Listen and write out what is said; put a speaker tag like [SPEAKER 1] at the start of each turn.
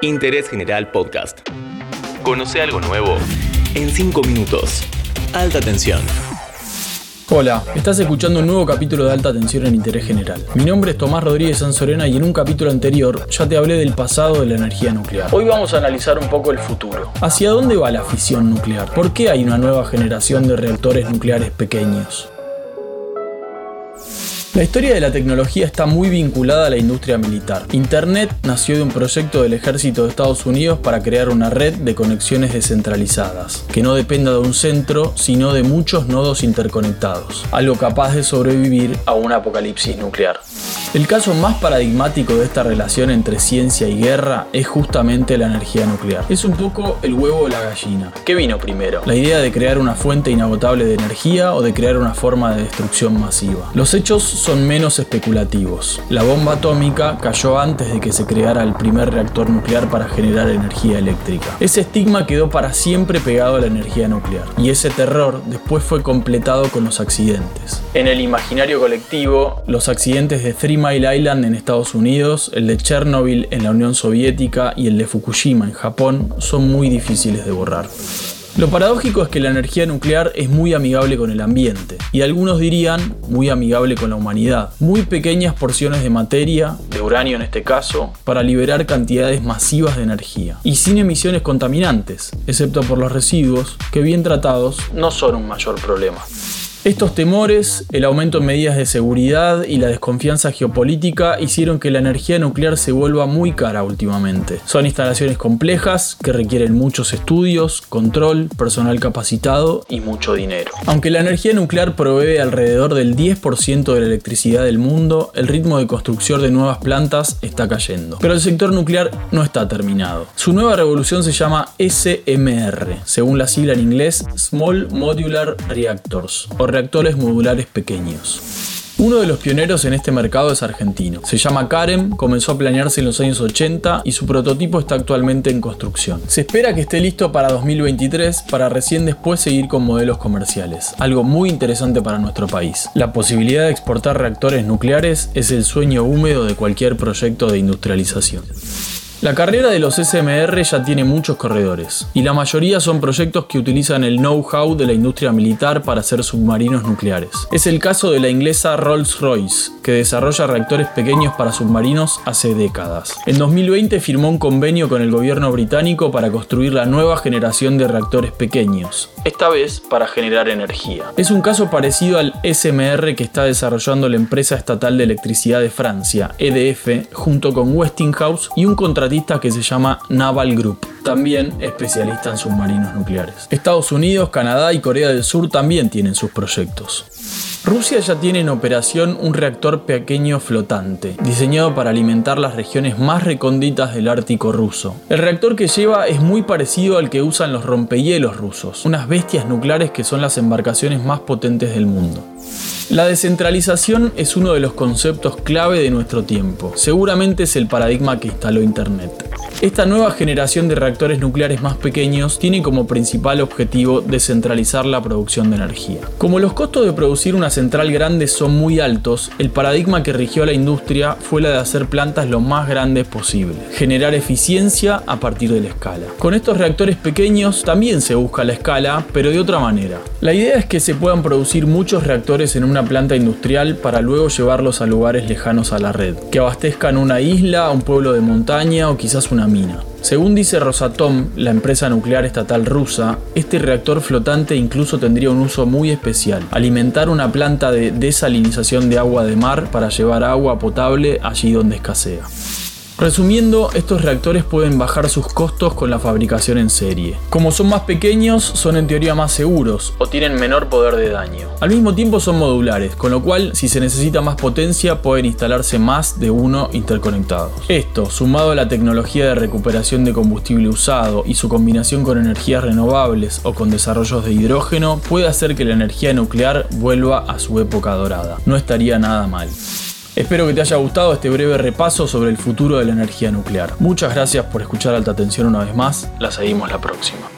[SPEAKER 1] Interés General Podcast. Conoce algo nuevo en 5 minutos. Alta tensión.
[SPEAKER 2] Hola, estás escuchando un nuevo capítulo de Alta Tensión en Interés General. Mi nombre es Tomás Rodríguez Sanzorena y en un capítulo anterior ya te hablé del pasado de la energía nuclear. Hoy vamos a analizar un poco el futuro. ¿Hacia dónde va la fisión nuclear? ¿Por qué hay una nueva generación de reactores nucleares pequeños? La historia de la tecnología está muy vinculada a la industria militar. Internet nació de un proyecto del ejército de Estados Unidos para crear una red de conexiones descentralizadas, que no dependa de un centro, sino de muchos nodos interconectados, algo capaz de sobrevivir a un apocalipsis nuclear. El caso más paradigmático de esta relación entre ciencia y guerra es justamente la energía nuclear. Es un poco el huevo o la gallina. ¿Qué vino primero? ¿La idea de crear una fuente inagotable de energía o de crear una forma de destrucción masiva? Los hechos son menos especulativos. La bomba atómica cayó antes de que se creara el primer reactor nuclear para generar energía eléctrica. Ese estigma quedó para siempre pegado a la energía nuclear, y ese terror después fue completado con los accidentes. En el imaginario colectivo, los accidentes de Three Mile Island en Estados Unidos, el de Chernobyl en la Unión Soviética y el de Fukushima en Japón son muy difíciles de borrar. Lo paradójico es que la energía nuclear es muy amigable con el ambiente, y algunos dirían muy amigable con la humanidad. Muy pequeñas porciones de materia, de uranio en este caso, para liberar cantidades masivas de energía, y sin emisiones contaminantes, excepto por los residuos, que bien tratados no son un mayor problema. Estos temores, el aumento en medidas de seguridad y la desconfianza geopolítica hicieron que la energía nuclear se vuelva muy cara últimamente. Son instalaciones complejas que requieren muchos estudios, control, personal capacitado y mucho dinero. Aunque la energía nuclear provee alrededor del 10% de la electricidad del mundo, el ritmo de construcción de nuevas plantas está cayendo. Pero el sector nuclear no está terminado. Su nueva revolución se llama SMR, según la sigla en inglés Small Modular Reactors, reactores modulares pequeños. Uno de los pioneros en este mercado es argentino. Se llama Karem, comenzó a planearse en los años 80 y su prototipo está actualmente en construcción. Se espera que esté listo para 2023 para recién después seguir con modelos comerciales, algo muy interesante para nuestro país. La posibilidad de exportar reactores nucleares es el sueño húmedo de cualquier proyecto de industrialización. La carrera de los SMR ya tiene muchos corredores, y la mayoría son proyectos que utilizan el know-how de la industria militar para hacer submarinos nucleares. Es el caso de la inglesa Rolls-Royce, que desarrolla reactores pequeños para submarinos hace décadas. En 2020 firmó un convenio con el gobierno británico para construir la nueva generación de reactores pequeños, esta vez para generar energía. Es un caso parecido al SMR que está desarrollando la empresa estatal de electricidad de Francia, EDF, junto con Westinghouse y un contrato que se llama Naval Group, también especialista en submarinos nucleares. Estados Unidos, Canadá y Corea del Sur también tienen sus proyectos. Rusia ya tiene en operación un reactor pequeño flotante, diseñado para alimentar las regiones más recónditas del Ártico ruso. El reactor que lleva es muy parecido al que usan los rompehielos rusos, unas bestias nucleares que son las embarcaciones más potentes del mundo. La descentralización es uno de los conceptos clave de nuestro tiempo. Seguramente es el paradigma que instaló Internet. Esta nueva generación de reactores nucleares más pequeños tiene como principal objetivo descentralizar la producción de energía. Como los costos de producir una central grande son muy altos, el paradigma que rigió a la industria fue la de hacer plantas lo más grandes posible, generar eficiencia a partir de la escala. Con estos reactores pequeños también se busca la escala, pero de otra manera. La idea es que se puedan producir muchos reactores en una planta industrial para luego llevarlos a lugares lejanos a la red, que abastezcan una isla, un pueblo de montaña o quizás una mina. Según dice Rosatom, la empresa nuclear estatal rusa, este reactor flotante incluso tendría un uso muy especial, alimentar una planta de desalinización de agua de mar para llevar agua potable allí donde escasea. Resumiendo, estos reactores pueden bajar sus costos con la fabricación en serie. Como son más pequeños, son en teoría más seguros o tienen menor poder de daño. Al mismo tiempo son modulares, con lo cual si se necesita más potencia pueden instalarse más de uno interconectados. Esto, sumado a la tecnología de recuperación de combustible usado y su combinación con energías renovables o con desarrollos de hidrógeno, puede hacer que la energía nuclear vuelva a su época dorada. No estaría nada mal. Espero que te haya gustado este breve repaso sobre el futuro de la energía nuclear. Muchas gracias por escuchar Alta Tensión una vez más. La seguimos la próxima.